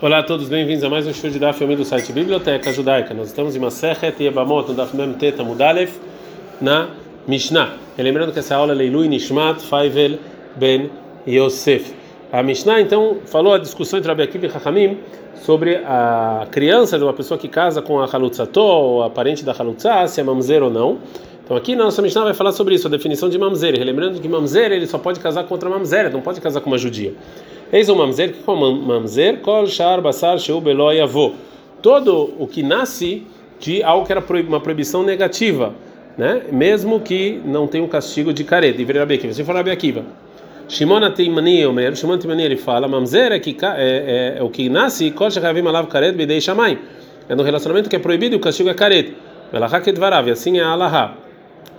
Olá a todos, bem-vindos a mais um show de Daf do site Biblioteca Judaica. Nós estamos em Masechet Yebamot, no Daf Mem Teta Mudalef, na Mishnah. E lembrando que essa aula é Leilui Nishmat Faivel Ben Yosef. A Mishnah, então, falou a discussão entre Rabi Akiva e Hachamim sobre a criança de uma pessoa que casa com a Halutzato, ou a parente da Halutza, se é mamzer ou não. Então aqui na nossa Mishnah vai falar sobre isso, a definição de mamzer. Lembrando que mamzer ele só pode casar com outra mamzer, não pode casar com uma judia. Eis o mamzer, que é o mamzer? Kol shar basar sheu beloi avô. Todo o que nasce de algo que era uma proibição negativa, né? Mesmo que não tenha um castigo de careta. E virar Akiva. Se for Rabi Akiva. Shimon Atimani Omer, Shimon Atimani ele fala, mamzer é, que, é, é, é o que nasce, kol shachavim alav karet bidei shamay. É no relacionamento que é proibido e o castigo é careta. Belahá kedvarav, assim é a alahá.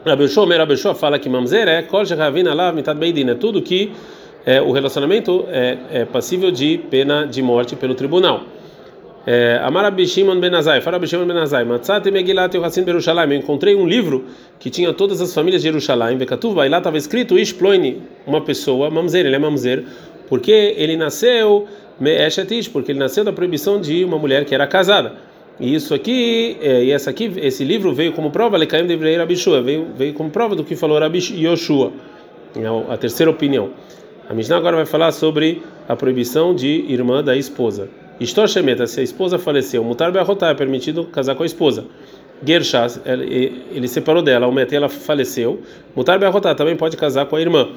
Rabeshua, Omer Rabeshua fala que mamzer é kol shechavin alav mitad beidin, é tudo que é, o relacionamento é, é, passível de pena de morte pelo tribunal. É, Amar Abishimon Benazai, Abishimon Benazai, Matzate Megilat Yohassin Berushalayim, eu encontrei um livro que tinha todas as famílias de Jerusalém, Bekatuva, e lá estava escrito Ishploini, uma pessoa, mamzer, ele é mamzer, porque ele nasceu, Meeshetish, porque ele nasceu da proibição de uma mulher que era casada. E isso aqui, é, e essa aqui, esse livro veio como prova, Lecaim de Rabishua, veio, veio como prova do que falou Rabi Yoshua, é a terceira opinião. A Mishnah agora vai falar sobre a proibição de irmã da esposa. Estou Shemeta, se a esposa faleceu, Mutar Be'ahotai, é permitido casar com a esposa. Gershas, ele, separou dela, o ela faleceu. Mutar Be'ahotai também pode casar com a irmã.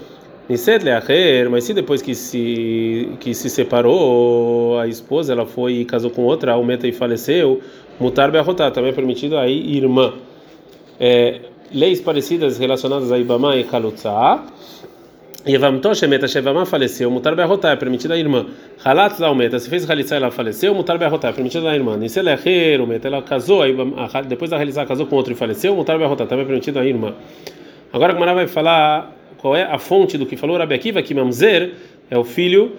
Niset leacher, mas se depois que se que se separou a esposa, ela foi e casou com outra, aumenta e faleceu, mutar be'achotar, também é permitido aí irmã. É, leis parecidas relacionadas a Ibama e Kalutza. Yevamto shemeta shevama faleceu, mutar be'achotar, é permitido a irmã. Halat aumenta, se fez realizar ela faleceu, mutar be'achotar, é permitido a irmã. Niset leacher, ela casou, depois da realizar casou com outro e faleceu, mutar be'achotar, também é permitido a irmã. Agora a Gemara vai falar qual é a fonte do que falou Rabi Akiva, que Mamzer é o filho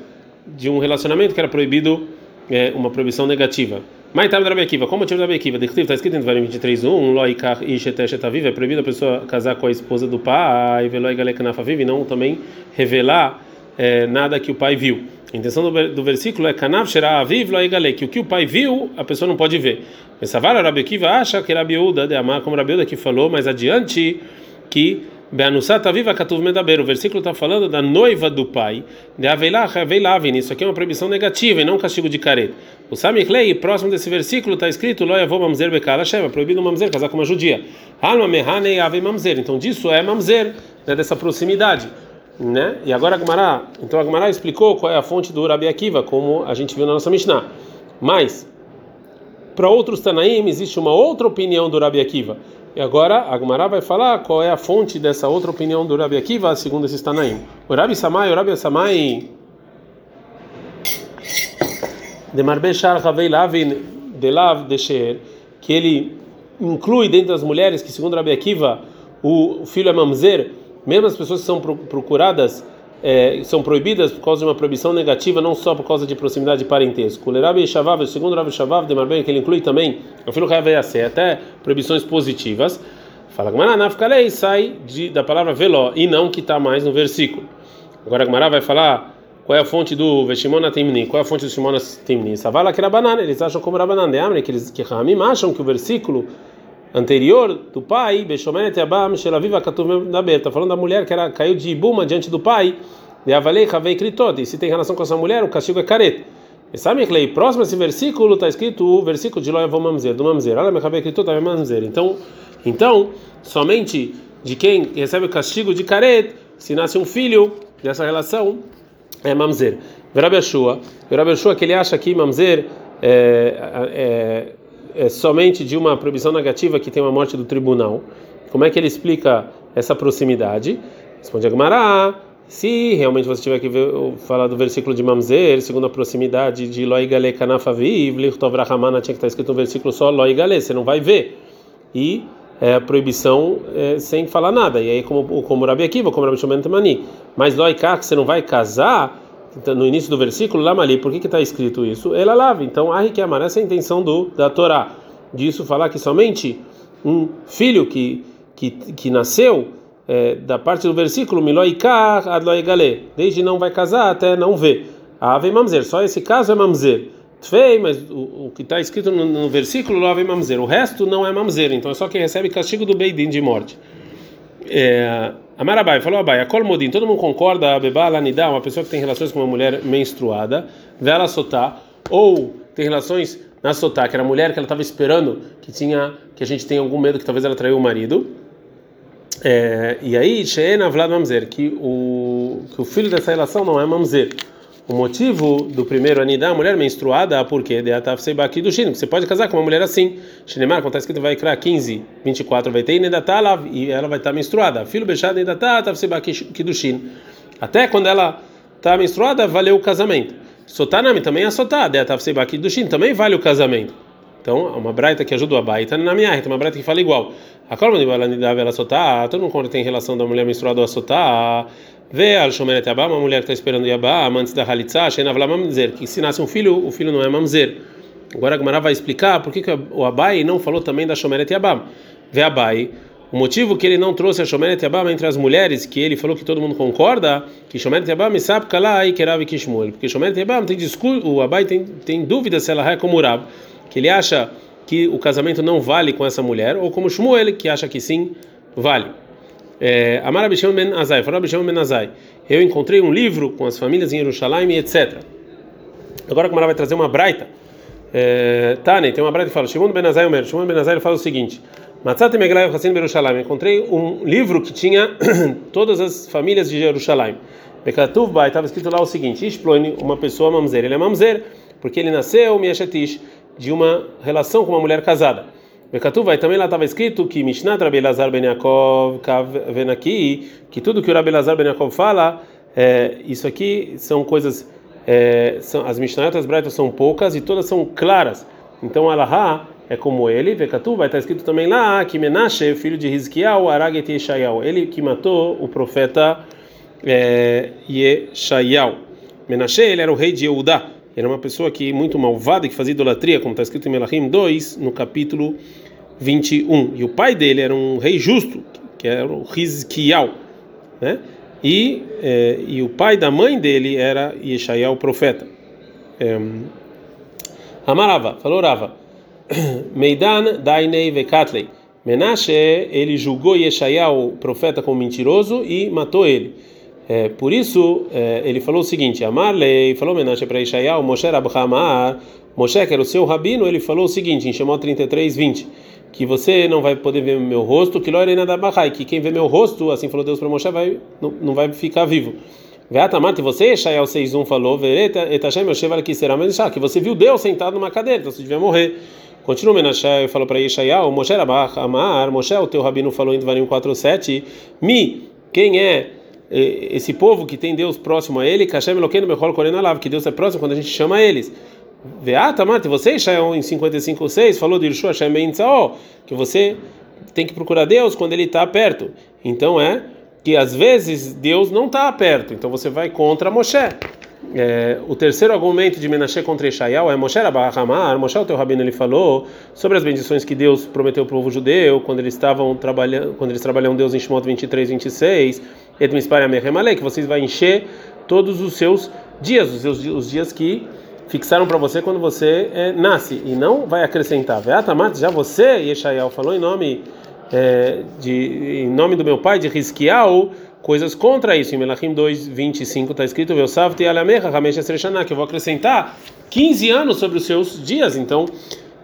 de um relacionamento que era proibido, é, uma proibição negativa. Mas estava Rabi Akiva, como motivo da Rabi Akiva? Está escrito em Devarim 23.1, Loikar Isheteshet Aviv, é proibido a pessoa casar com a esposa do pai, Veloi Galekanafa Aviv, e não também revelar é, nada que o pai viu. A intenção do, do versículo é Kanav Shera Aviv Loi Gale, que o que o pai viu, a pessoa não pode ver. Mas Savara Rabi Akiva acha que Rabi Uda de Amar, como Rabi Uda que falou, mais adiante, que Beanusat aviva katuv medaber. O versículo está falando da noiva do pai. De aveilach aveilavin. Isso aqui é uma proibição negativa e não um castigo de careta. O Samichlei, próximo desse versículo, está escrito: Lo yavô mamzer bekala sheva. Proibido mamzer, casar com uma judia. Alma mehane ave mamzer. Então disso é mamzer, né, dessa proximidade. Né? E agora a então a explicou qual é a fonte do Rabi Akiva, como a gente viu na nossa Mishnah. Mas para outros Tanaim existe uma outra opinião do Rabi Akiva. E agora a Gemara vai falar qual é a fonte dessa outra opinião do Rabi Akiva, segundo esse Tanaim. O Rabi Samai, o Rabi Samai de Marbeshar Havei Lavin de Lav Desher, que ele inclui dentro das mulheres que, segundo Rabi Akiva, o filho é mamzer, mesmo as pessoas que são procuradas é, são proibidas por causa de uma proibição negativa, não só por causa de proximidade de parentesco. O Rabi Shavav, segundo Rabi Shavav de Marbem, que ele inclui também, o filho ser até proibições positivas. Fala Gmará, sai de, da palavra veló e não que está mais no versículo. Agora Gmará vai falar qual é a fonte do Veshimona Timni, qual é a fonte do Shimona Timni. Savala que era banana, eles acham como era banana, que eles que acham que o versículo anterior do pai, Beshomenet Abam Shelaviva Katuv Naber, está falando da mulher que era, caiu de Ibuma diante do pai, de Avalei Havei e se tem relação com essa mulher, o castigo é careta. E sabe que próximo a esse versículo está escrito o versículo de Loia Mamzer, do Mamzer, Olha, Havei Kritot, Mamzer. Então, então, somente de quem recebe o castigo de careta, se nasce um filho dessa relação, é Mamzer. Verabe Ashua, Verabe Ashua que ele acha que Mamzer é, é é, somente de uma proibição negativa que tem uma morte do tribunal. Como é que ele explica essa proximidade? Responde Agmará. Se realmente você tiver que ver, falar do versículo de Mamzer, segundo a proximidade de Loi Gale Kanafaviv, Lichtov Rahamana, tinha que estar escrito no versículo só Loi Gale, você não vai ver. E é, a proibição é, sem falar nada. E aí, como, como Rabi Akiva, como Rabi Shomen Temani. Mas Loi Kak, você não vai casar, no início do versículo, Lamali, por que está escrito isso? Ela lava. Então, a que amar, essa é a intenção do, da Torá. Disso falar que somente um filho que, que, que nasceu é, da parte do versículo, desde não vai casar até não ver. Ave mamzer, só esse caso é mamzer. Tfei, mas o, o que está escrito no, no versículo vem mamzer. O resto não é mamzer, então é só quem recebe castigo do Beidin de morte. É, Amarabai falou Abai, a Kolmodin, todo mundo concorda, a Bebá Lanidá, uma pessoa que tem relações com uma mulher menstruada, vela sotá, ou tem relações na sotá, que era a mulher que ela estava esperando, que tinha, que a gente tem algum medo que talvez ela traiu o marido. É, e aí, Sheena Vlad Mamzer, que o, que o filho dessa relação não é Mamzer. O motivo do primeiro anidá, a mulher menstruada, porque de atafsebaki do shino, você pode casar com uma mulher assim. Shinemar, quando está escrito vai criar 15, 24, vai ter nedatá e ela vai estar tá menstruada. Filho bechado nedatá, atafsebaki do shino. Até quando ela está menstruada, valeu o casamento. Sotanami também é sotá, de atafsebaki do shino, também vale o casamento. Então, uma braita que ajuda a baita na minha reta, uma braita que fala igual. A coluna de balanidade ela sotá, todo mundo quando tem relação da mulher menstruada a sotá, Vê al shomeret yabá, uma mulher que está esperando yabá, antes da halitzá, sheinavla mamzer, que se nasce um filho, o filho não é mamzer. Agora a Gemara vai explicar por que, que o Abai não falou também da shomeret yabá. Vê Abai, o motivo que ele não trouxe a shomeret yabá entre as mulheres, que ele falou que todo mundo concorda, que shomeret me sabe kalai kerav kishmuel, porque shomeret yabá tem o Abai tem, tem dúvida se ela é como Urab, que ele acha que o casamento não vale com essa mulher, ou como Shmuel, que acha que sim, vale. É, Amar Abisham Ben Azai, falou Abisham Ben Azai. Eu encontrei um livro com as famílias em Jerusalém, etc. Agora a Gemara vai trazer uma braita. É, Tane, tem uma braita que fala: Shimon Ben Azai Omer. Shimon Ben Azai fala o seguinte: Matzat Meglav Hassin Jerusalém. Encontrei um livro que tinha todas as famílias de Jerusalém. Bekatuv Bai, estava escrito lá o seguinte: Ishplone, uma pessoa mamzer. Ele é mamzer porque ele nasceu, Miashetish, de uma relação com uma mulher casada. Bekatuva, também lá estava escrito que Mishnat Rabi Lazar Ben Yaakov vem aqui, que tudo que o Rabi Lazar Ben Yaakov fala, é, isso aqui são coisas, é, são, as Mishnayot as são poucas e todas são claras. Então Alaha é como ele, Bekatuva, está escrito também lá que Menashe, filho de Rizkiel, Araget Yeshayahu, ele que matou o profeta é. Menashe, ele era o rei de Eudá. Era uma pessoa que muito malvada, que fazia idolatria, como está escrito em Melachim 2, no capítulo 21. E o pai dele era um rei justo, que era o Rizkial, né? E, é, e o pai da mãe dele era Yeshayahu, o profeta. É, Amarava, falou Rava, Meidan Dainei Vekatlei. Menashe, ele julgou Yeshayahu, o profeta, como mentiroso e matou ele. É, por isso, é, ele falou o seguinte: Amarlei, falou Menashe para Yeshayahu, Moshe Rabhamar, Moshe, que era o seu rabino, ele falou o seguinte, em Shemot 33, 20 que você não vai poder ver meu rosto, que que quem vê meu rosto, assim falou Deus para Moshe, vai, não, não vai ficar vivo. Veatamate, você, Shael 6.1 falou, Etashem Moshe que será que você viu Deus sentado numa cadeira, então você devia morrer. Continua Menashe falou para Yeshayahu, Moshe Rabach Amar, Moshe, o teu rabino falou em Devarim 4.7, Mi, quem é esse povo que tem Deus próximo a ele, que Deus é próximo quando a gente chama eles. Veata, mate, você, Israel, em 55,6, falou de Yeshua Hashem Ben que você tem que procurar Deus quando ele está perto. Então é que às vezes Deus não está perto, então você vai contra Moshe. É, o terceiro argumento de Menashe contra Ishaiel é Moshe Rabahamar, Moshe, o teu rabino, ele falou sobre as bendições que Deus prometeu para o povo judeu quando eles estavam trabalhando, quando eles trabalham Deus em Shemot 23, 26, que vocês vão encher todos os seus dias, os, seus, os dias que fixaram para você quando você é, nasce e não vai acrescentar. Veatamat, já você, Yeshayahu, falou em nome é, de em nome do meu pai de Rizkiau coisas contra isso. Em Melachim 2, 25 está escrito: que eu vou acrescentar 15 anos sobre os seus dias. Então,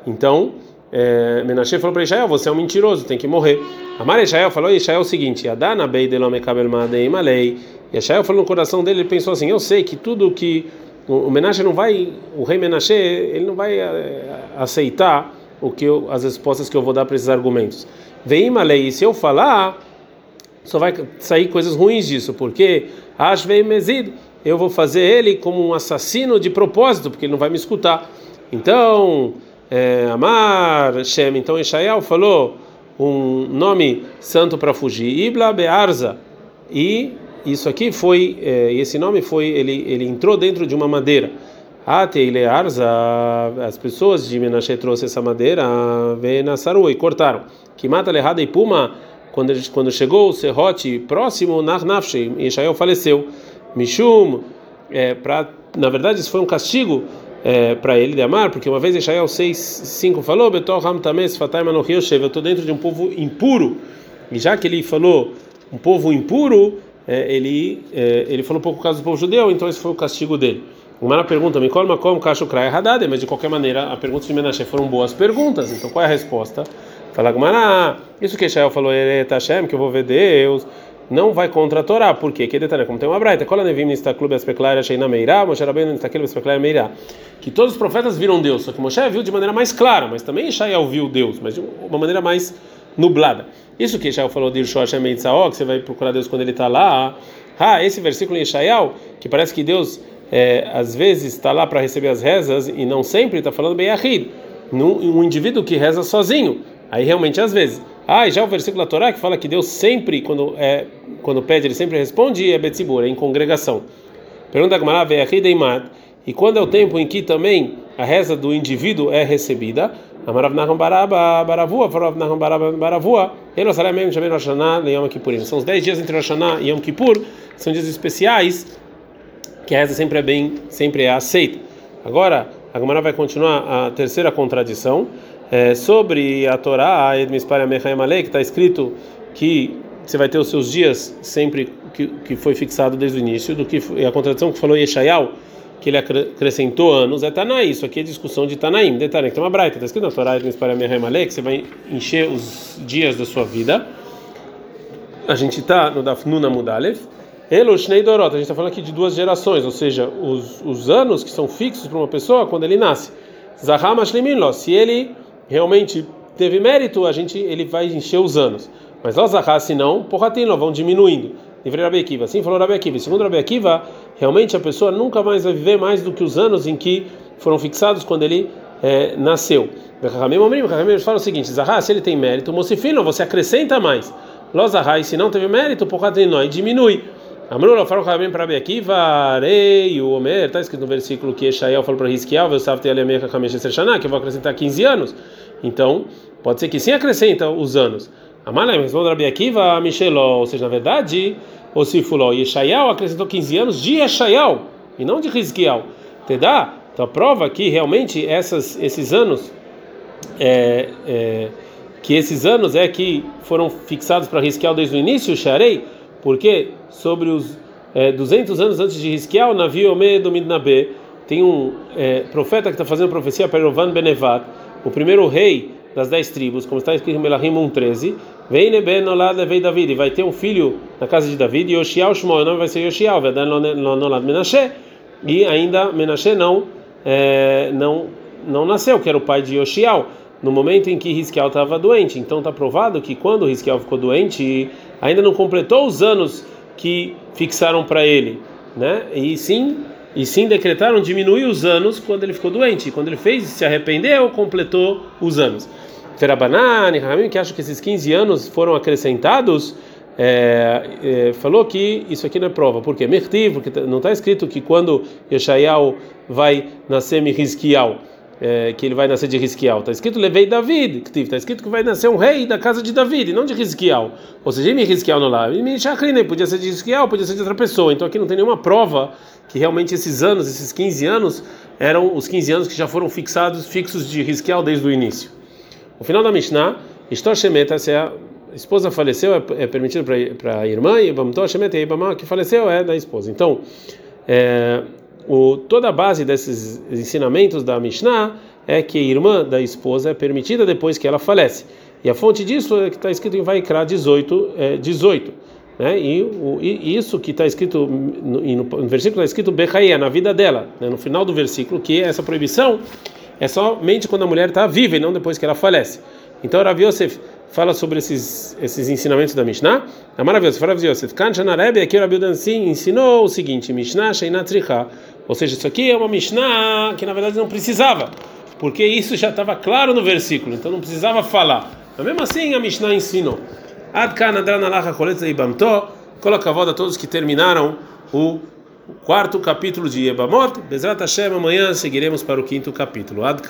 então é, Menashe falou para Israel: Você é um mentiroso, tem que morrer. Amar Israel falou: Israel é o seguinte: Adana madei malei. Israel falou no coração dele: Ele pensou assim: Eu sei que tudo que o Menashe não vai, o rei Menashe, ele não vai eh, aceitar o que eu, as respostas que eu vou dar para esses argumentos. Vem lei, se eu falar, só vai sair coisas ruins disso, porque Ashvei Mezid, eu vou fazer ele como um assassino de propósito, porque ele não vai me escutar. Então, é, Amar Shem, então Ishael falou um nome santo para fugir, Ibla Bearza, e isso aqui foi, é, esse nome foi, ele, ele entrou dentro de uma madeira. Ateilearza, as pessoas de Menashe trouxe essa madeira, Venasaru, e cortaram. Que mata errada e Puma, quando, quando chegou o serrote próximo, Narnafshe, Ishael faleceu. Mishum, é, na verdade, isso foi um castigo é, para ele de amar, porque uma vez Ishael 6:5 falou, eu estou dentro de um povo impuro. E já que ele falou um povo impuro, é, ele é, ele falou pouco caso do povo judeu, então esse foi o castigo dele. Uma pergunta, me colma como cacho mas de qualquer maneira, a pergunta de Menashe foram boas perguntas. Então qual é a resposta? Fala Gumara, isso que Ishael falou, Hashem, que eu vou ver Deus não vai contra a Torá. Por quê? Que detalhe, como tem uma braita, cola nevim nista clube aspeclar sheina meirá, Moshe Rabbeinu nista clube aspeclar meirá. Que todos os profetas viram Deus, só que Moshe viu de maneira mais clara, mas também Ishael viu Deus, mas de uma maneira mais nublada. Isso que Ishael falou de Irshosh Hashem que você vai procurar Deus quando ele está lá. Ah, esse versículo em Ishael, que parece que Deus é, às vezes está lá para receber as rezas e não sempre está falando bem Ahid. Um indivíduo que reza sozinho, aí realmente às vezes. Ah, e já o versículo da Torá que fala que Deus sempre, quando, é, quando pede, ele sempre responde, é Betzibur, é em congregação. Pergunta a Gamara, e quando é o tempo em que também a reza do indivíduo é recebida, são os 10 dias entre Rosh Hashanah e Yom Kippur, são dias especiais que a reza sempre é bem, sempre é aceita. Agora, a Gamara vai continuar a terceira contradição é, sobre a Torá, que está escrito que você vai ter os seus dias sempre que, que foi fixado desde o início, do que a contradição que falou Yeshayal, que ele acrescentou anos, é Tanaí. Isso aqui é discussão de Tanaim. Detalhe, que tem uma braita, está escrito na Torá, que você vai encher os dias da sua vida. A gente está no Dafnuna Mudalev. Elushnei Dorot, a gente está falando aqui de duas gerações, ou seja, os, os anos que são fixos para uma pessoa quando ele nasce. Zaham Ashlemin se ele realmente teve mérito, a gente ele vai encher os anos. Mas Zahá, se não, porratino, vão diminuindo. Livre Rabi Akiva. Assim falou Rabi Akiva. Segundo Rabi Akiva, realmente a pessoa nunca mais vai viver mais do que os anos em que foram fixados quando ele é, nasceu. Eles falam o seguinte: Zahá, se ele tem mérito, Mocifino, você acrescenta mais. Ló Zahá, se não teve mérito, porratino, diminui. Amrula falou Rabim para Bekiva, Rei, o Omer, está escrito no versículo que Eshael falou para sabia ter Alemecha Kamesher Shana, que eu vou acrescentar 15 anos. Então, pode ser que sim acrescenta os anos. Amalem responde Rabi Akiva, Micheló, ou seja, na verdade, o Sifuló e Eshael acrescentou 15 anos de Eshael e não de Risquiel. Tedá? Então, a prova que realmente essas, esses anos, é, é, que esses anos é que foram fixados para Risquiel desde o início, Sharei porque sobre os é, 200 anos antes de Risquiel, navio Ome do Midnabe, tem um é, profeta que está fazendo profecia para Rovan Benevat, o primeiro rei das dez tribos, como está escrito em Melahim 1.13, vem Nebe Nolad Levei David, vai ter um filho na casa de David, Yoshiao Shmo, o nome vai ser Yoshiao, Vedan Nolad Menashe, e ainda Menashe não, é, não, não nasceu, que era o pai de Yoshiao no momento em que Risquiel estava doente. Então está provado que quando Risquiel ficou doente, ainda não completou os anos que fixaram para ele, né? E sim, e sim decretaram diminuir os anos quando ele ficou doente. Quando ele fez se arrependeu, completou os anos. Ferabanani, Ramim, que acha que esses 15 anos foram acrescentados, é, é, falou que isso aqui não é prova. Por quê? Mertiv, porque tá, não está escrito que quando Yeshayahu vai nascer Mirizkial é, que ele vai nascer de Risquial. Está escrito levei David, está escrito que vai nascer um rei da casa de David, não de Risquial. Ou seja, em Risquial não lá. E Shachrine podia ser de Risquial, podia ser de outra pessoa. Então aqui não tem nenhuma prova que realmente esses anos, esses 15 anos, eram os 15 anos que já foram fixados, fixos de Risquial desde o início. O final da Mishnah, Estor Shemeta, se a esposa faleceu, é, é permitido para a irmã, e Bamtor Shemeta, e Ibamá, que faleceu, é da esposa. Então, é, o, toda a base desses ensinamentos da Mishnah é que a irmã da esposa é permitida depois que ela falece. E a fonte disso é que está escrito em Vaikra 18, é, 18. Né? E, o, e isso que está escrito no, no, versículo está escrito Bechaia, na vida dela, né? no final do versículo, que essa proibição é somente quando a mulher está viva e não depois que ela falece. Então, Rav Yosef fala sobre esses, esses ensinamentos da Mishnah. É maravilhoso. Rav Yosef, Kanchanarebe, aqui o Rabi ensinou o seguinte: Mishnah Sheinatricha. Ou seja, isso aqui é uma Mishnah que na verdade não precisava, porque isso já estava claro no versículo, então não precisava falar. Mas mesmo assim a Mishnah ensinou. Coloca a voz a todos que terminaram o quarto capítulo de Ebamot. Bezrat Hashem, amanhã seguiremos para o quinto capítulo. Ad